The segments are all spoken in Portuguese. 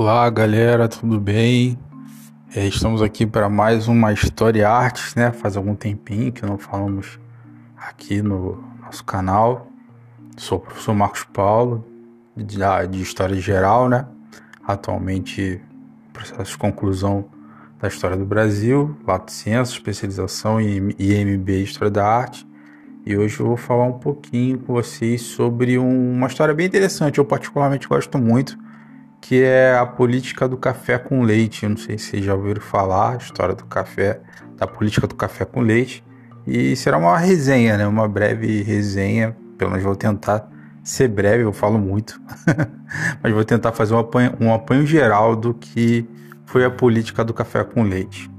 Olá galera, tudo bem? É, estamos aqui para mais uma História Artes, né? Faz algum tempinho que não falamos aqui no nosso canal. Sou o professor Marcos Paulo, de, de História Geral, né? Atualmente, processo de conclusão da História do Brasil, Lato Senso, especialização em IMB História da Arte. E hoje eu vou falar um pouquinho com vocês sobre um, uma história bem interessante. Eu particularmente gosto muito que é a política do café com leite. Eu não sei se vocês já ouviram falar, a história do café, da política do café com leite. E será uma resenha, né? Uma breve resenha. Pelo menos vou tentar ser breve, eu falo muito. Mas vou tentar fazer um apanho, um apanho geral do que foi a política do café com leite.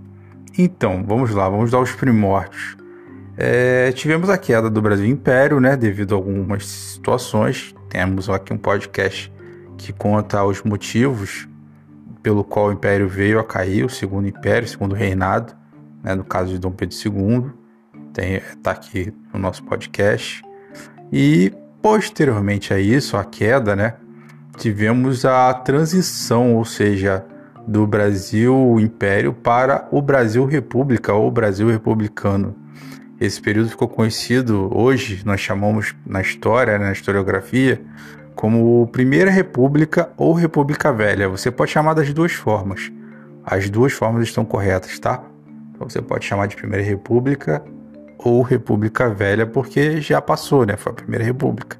Então, vamos lá, vamos dar os primórdios. É, tivemos a queda do Brasil Império, né? Devido a algumas situações. Temos aqui um podcast que conta os motivos pelo qual o império veio a cair, o segundo império, o segundo reinado, né, no caso de Dom Pedro II, está aqui no nosso podcast. E posteriormente a isso, a queda, né, tivemos a transição, ou seja, do Brasil Império para o Brasil República ou Brasil Republicano. Esse período ficou conhecido hoje, nós chamamos na história, né, na historiografia, como Primeira República ou República Velha. Você pode chamar das duas formas. As duas formas estão corretas, tá? Então você pode chamar de Primeira República ou República Velha, porque já passou, né? Foi a Primeira República.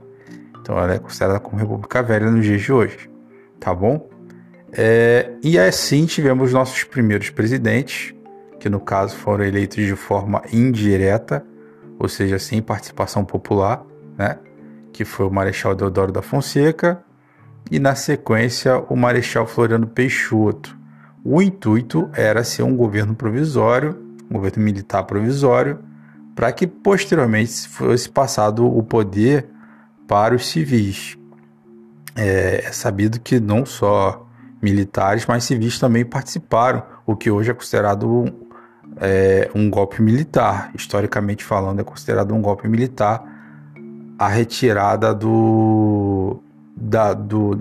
Então ela é considerada como República Velha nos dias de hoje, tá bom? É, e assim tivemos nossos primeiros presidentes, que no caso foram eleitos de forma indireta, ou seja, sem participação popular, né? Que foi o Marechal Deodoro da Fonseca, e na sequência o Marechal Floriano Peixoto. O intuito era ser um governo provisório, um governo militar provisório, para que posteriormente fosse passado o poder para os civis. É, é sabido que não só militares, mas civis também participaram, o que hoje é considerado é, um golpe militar. Historicamente falando, é considerado um golpe militar a retirada do, da, do,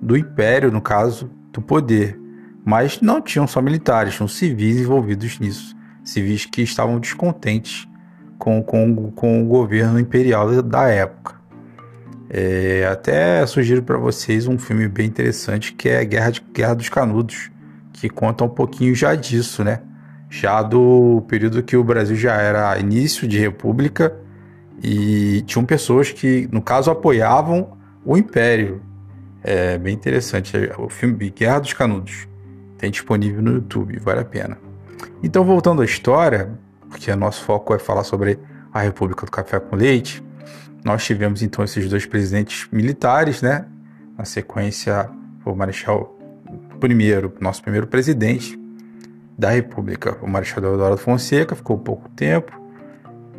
do império, no caso, do poder. Mas não tinham só militares, tinham civis envolvidos nisso. Civis que estavam descontentes com, com, com o governo imperial da época. É, até sugiro para vocês um filme bem interessante que é Guerra, de, Guerra dos Canudos, que conta um pouquinho já disso, né? Já do período que o Brasil já era início de república e tinham pessoas que, no caso, apoiavam o Império. É bem interessante. É o filme Guerra dos Canudos tem disponível no YouTube, vale a pena. Então, voltando à história, porque nosso foco é falar sobre a República do Café com Leite, nós tivemos então esses dois presidentes militares, né? Na sequência, o Marechal primeiro, nosso primeiro presidente da República, o Marechal Deodoro Fonseca, ficou pouco tempo.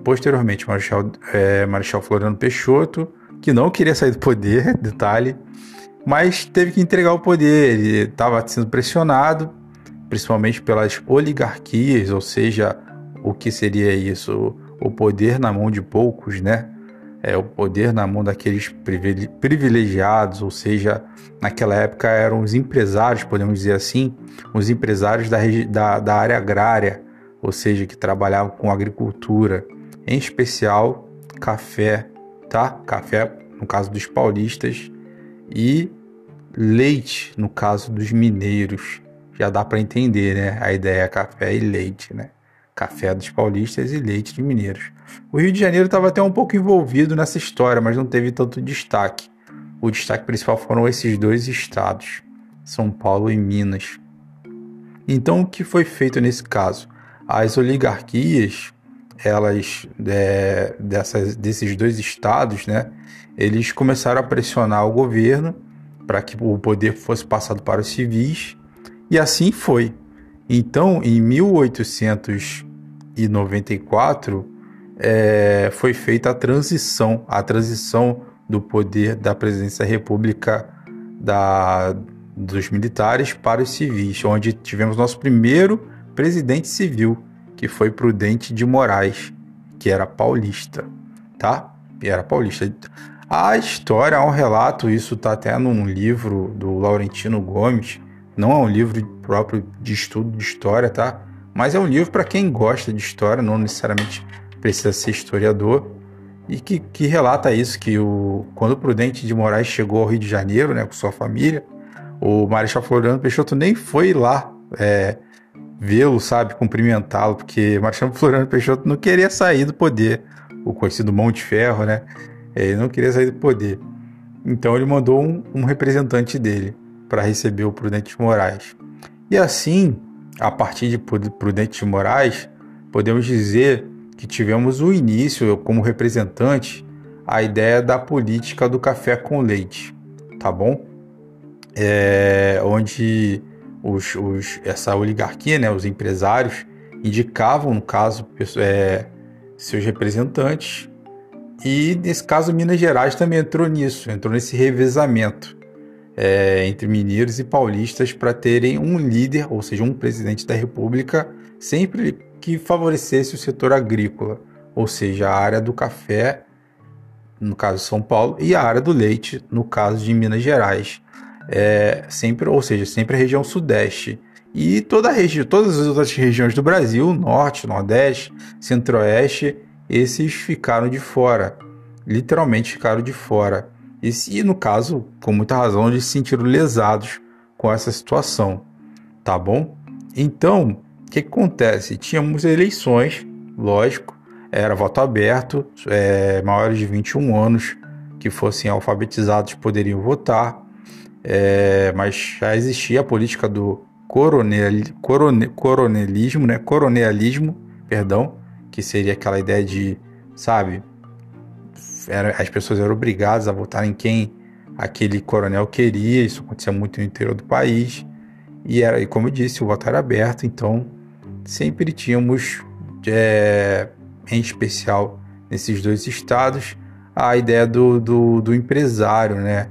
Posteriormente, Marechal, é, Marechal Floriano Peixoto, que não queria sair do poder, detalhe, mas teve que entregar o poder. Ele estava sendo pressionado, principalmente pelas oligarquias, ou seja, o que seria isso? O poder na mão de poucos, né? É, o poder na mão daqueles privilegiados, ou seja, naquela época eram os empresários, podemos dizer assim, os empresários da, da, da área agrária, ou seja, que trabalhavam com agricultura em especial café, tá? Café no caso dos paulistas e leite no caso dos mineiros. Já dá para entender, né? A ideia é café e leite, né? Café dos paulistas e leite dos mineiros. O Rio de Janeiro estava até um pouco envolvido nessa história, mas não teve tanto destaque. O destaque principal foram esses dois estados, São Paulo e Minas. Então, o que foi feito nesse caso? As oligarquias elas é, dessas, desses dois estados, né, eles começaram a pressionar o governo para que o poder fosse passado para os civis e assim foi. Então, em 1894 é, foi feita a transição, a transição do poder da presidência da República da, dos militares para os civis, onde tivemos nosso primeiro presidente civil, que foi Prudente de Moraes, que era paulista, tá? E era paulista. A história, há um relato, isso tá até num livro do Laurentino Gomes, Não é um livro próprio de estudo de história, tá? Mas é um livro para quem gosta de história, não necessariamente precisa ser historiador, e que, que relata isso, que o, quando o Prudente de Moraes chegou ao Rio de Janeiro, né, com sua família, o Marechal Floriano Peixoto nem foi lá é, vê-lo, sabe, cumprimentá-lo, porque o Marechal Floriano Peixoto não queria sair do poder, o conhecido Mão de Ferro, né? Ele não queria sair do poder. Então ele mandou um, um representante dele para receber o Prudente de Moraes. E assim, a partir de Prudente de Moraes, podemos dizer que tivemos o início, como representante, a ideia da política do café com leite, tá bom? É, onde os, os, essa oligarquia, né, os empresários, indicavam, no caso, é, seus representantes, e nesse caso Minas Gerais também entrou nisso, entrou nesse revezamento é, entre mineiros e paulistas para terem um líder, ou seja, um presidente da República, sempre que favorecesse o setor agrícola, ou seja, a área do café, no caso de São Paulo, e a área do leite, no caso de Minas Gerais. É, sempre, ou seja, sempre a região sudeste. E toda a região, todas as outras regiões do Brasil, norte, nordeste, centro-oeste, esses ficaram de fora. Literalmente ficaram de fora. E, no caso, com muita razão, eles se sentiram lesados com essa situação. Tá bom? Então, o que, que acontece? Tínhamos eleições, lógico, era voto aberto, é, maiores de 21 anos que fossem alfabetizados poderiam votar, é, mas já existia a política do coronel, corone, coronelismo, né? coronelismo, perdão, que seria aquela ideia de, sabe, era, as pessoas eram obrigadas a votar em quem aquele coronel queria, isso acontecia muito no interior do país, e, era, e como eu disse, o voto era aberto, então sempre tínhamos, é, em especial nesses dois estados, a ideia do, do, do empresário, né?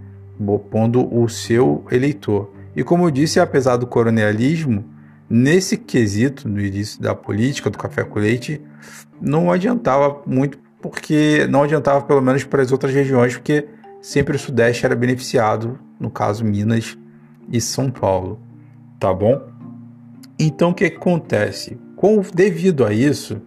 Pondo o seu eleitor. E como eu disse, apesar do coronelismo, nesse quesito, no início da política do café com leite, não adiantava muito, porque não adiantava pelo menos para as outras regiões, porque sempre o Sudeste era beneficiado, no caso Minas e São Paulo, tá bom? Então o que, que acontece? Com, devido a isso,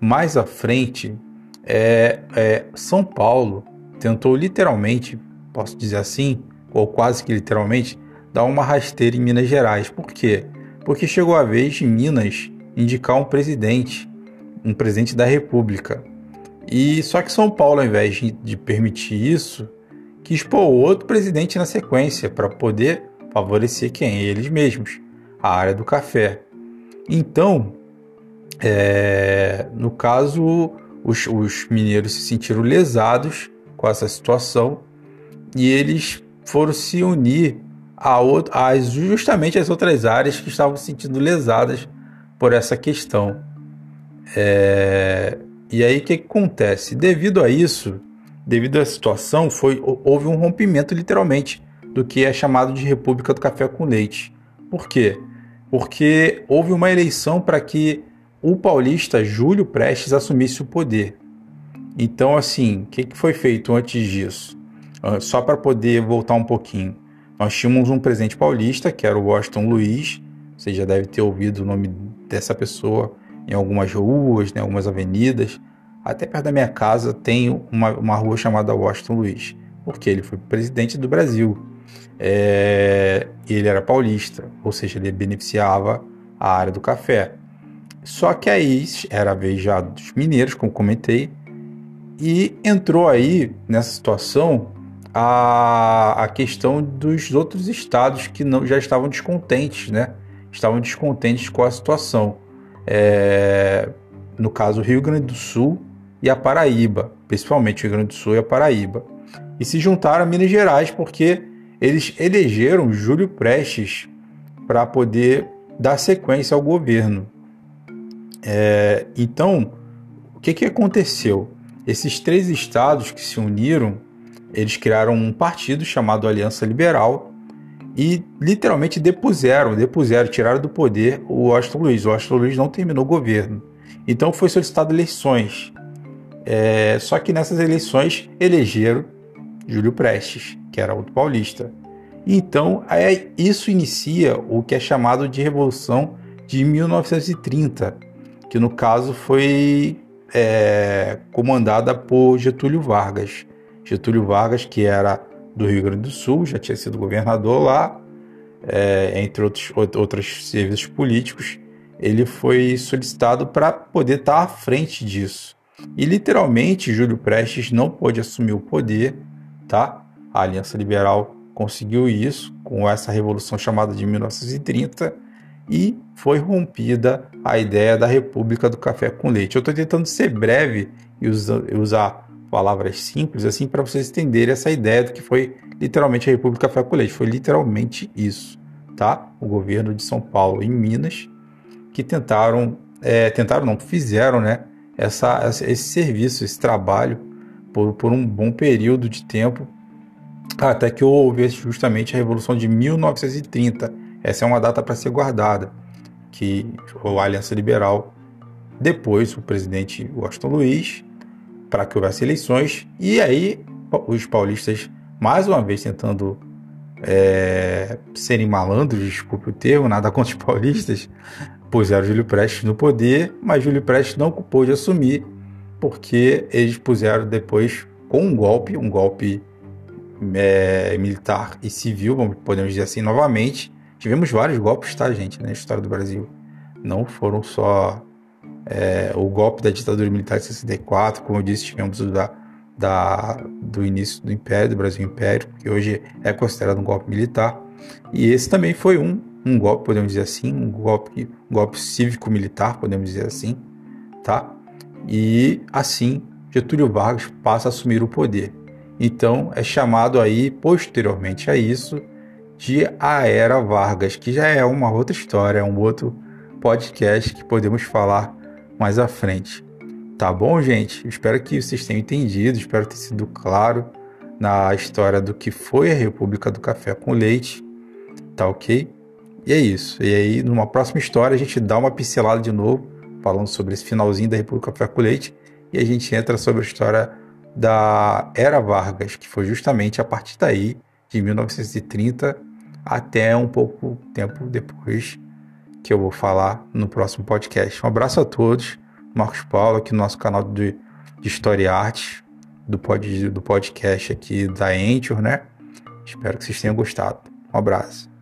mais à frente, é, é, São Paulo tentou literalmente, posso dizer assim, ou quase que literalmente, dar uma rasteira em Minas Gerais. Por quê? Porque chegou a vez de Minas indicar um presidente, um presidente da República. E só que São Paulo, ao invés de, permitir isso, quis pôr outro presidente na sequência para poder favorecer quem? Eles mesmos a área do café. Então, é, no caso, os, os mineiros se sentiram lesados com essa situação e eles foram se unir a, a justamente as outras áreas que estavam se sentindo lesadas por essa questão. É, e aí o que, que, acontece? Devido a isso, devido à situação, foi, houve um rompimento literalmente do que é chamado de República do Café com Leite. Por quê? porque houve uma eleição para que o paulista Júlio Prestes assumisse o poder. Então, assim, o que, que foi feito antes disso? Uh, só para poder voltar um pouquinho. Nós tínhamos um presidente paulista, que era o Washington Luiz. Você já deve ter ouvido o nome dessa pessoa em algumas ruas, em né, algumas avenidas. Até perto da minha casa tem uma, uma rua chamada Washington Luiz, porque ele foi presidente do Brasil é, ele era paulista, ou seja, ele beneficiava a área do café. Só que aí era a vez já dos mineiros, como comentei, e entrou aí nessa situação a, a questão dos outros estados que não, já estavam descontentes, né? Estavam descontentes com a situação. É, no caso, Rio Grande do Sul e a Paraíba, principalmente o Rio Grande do Sul e a Paraíba. E se juntaram a Minas Gerais porque eles elegeram Júlio Prestes para poder dar sequência ao governo. É, então, o que, que aconteceu? Esses três estados que se uniram, eles criaram um partido chamado Aliança Liberal e literalmente depuseram, depuseram, tiraram do poder o Washington Luiz. O Washington Luiz não terminou o governo. Então foi solicitado eleições. É, só que nessas eleições elegeram Júlio Prestes, que era outro paulista. Então, é, isso inicia o que é chamado de Revolução de 1930, que no caso foi é, comandada por Getúlio Vargas. Getúlio Vargas, que era do Rio Grande do Sul, já tinha sido governador lá, é, entre outros, outros serviços políticos, ele foi solicitado para poder estar à frente disso. E literalmente Júlio Prestes não pôde assumir o poder, tá? A Aliança Liberal conseguiu isso com essa revolução chamada de 1930 e foi rompida a ideia da República do Café com Leite. Eu estou tentando ser breve e usar palavras simples assim para vocês entenderem essa ideia do que foi literalmente a República Café. Foi literalmente isso, tá? O governo de São Paulo e Minas que tentaram, é, tentaram não, fizeram, né? Essa, esse serviço, esse trabalho por, por um bom período de tempo até que houve justamente a Revolução de 1930. Essa é uma data para ser guardada, que a Aliança Liberal, depois o presidente Washington Luiz, para que houvesse eleições, e aí os paulistas, mais uma vez tentando é, serem malandros, desculpe o termo, nada contra os paulistas, puseram Júlio Prestes no poder, mas Júlio Prestes não pôde assumir, porque eles puseram depois com um golpe, um golpe é, militar e civil, podemos dizer assim, novamente. Tivemos vários golpes, tá, gente, na história do Brasil. Não foram só é, o golpe da ditadura militar de 64, como eu disse, tivemos da, da, do início do Império, do Brasil Império, que hoje é considerado um golpe militar. E esse também foi um, um golpe, podemos dizer assim, um golpe, um golpe cívico-militar, podemos dizer assim, tá? E assim, Getúlio Vargas passa a assumir o poder. Então é chamado aí, posteriormente a isso, de A Era Vargas, que já é uma outra história, é um outro podcast que podemos falar mais à frente. Tá bom, gente? Espero que vocês tenham entendido, espero ter sido claro na história do que foi a República do Café com Leite, tá ok? E é isso. E aí, numa próxima história, a gente dá uma pincelada de novo, falando sobre esse finalzinho da República do Café com Leite, e a gente entra sobre a história da Era Vargas, que foi justamente a partir daí, de 1930 até um pouco tempo depois, que eu vou falar no próximo podcast. Um abraço a todos. Marcos Paulo, aqui no nosso canal de, de História e Arte, do, pod, do podcast aqui da Anchor, né? Espero que vocês tenham gostado. Um abraço.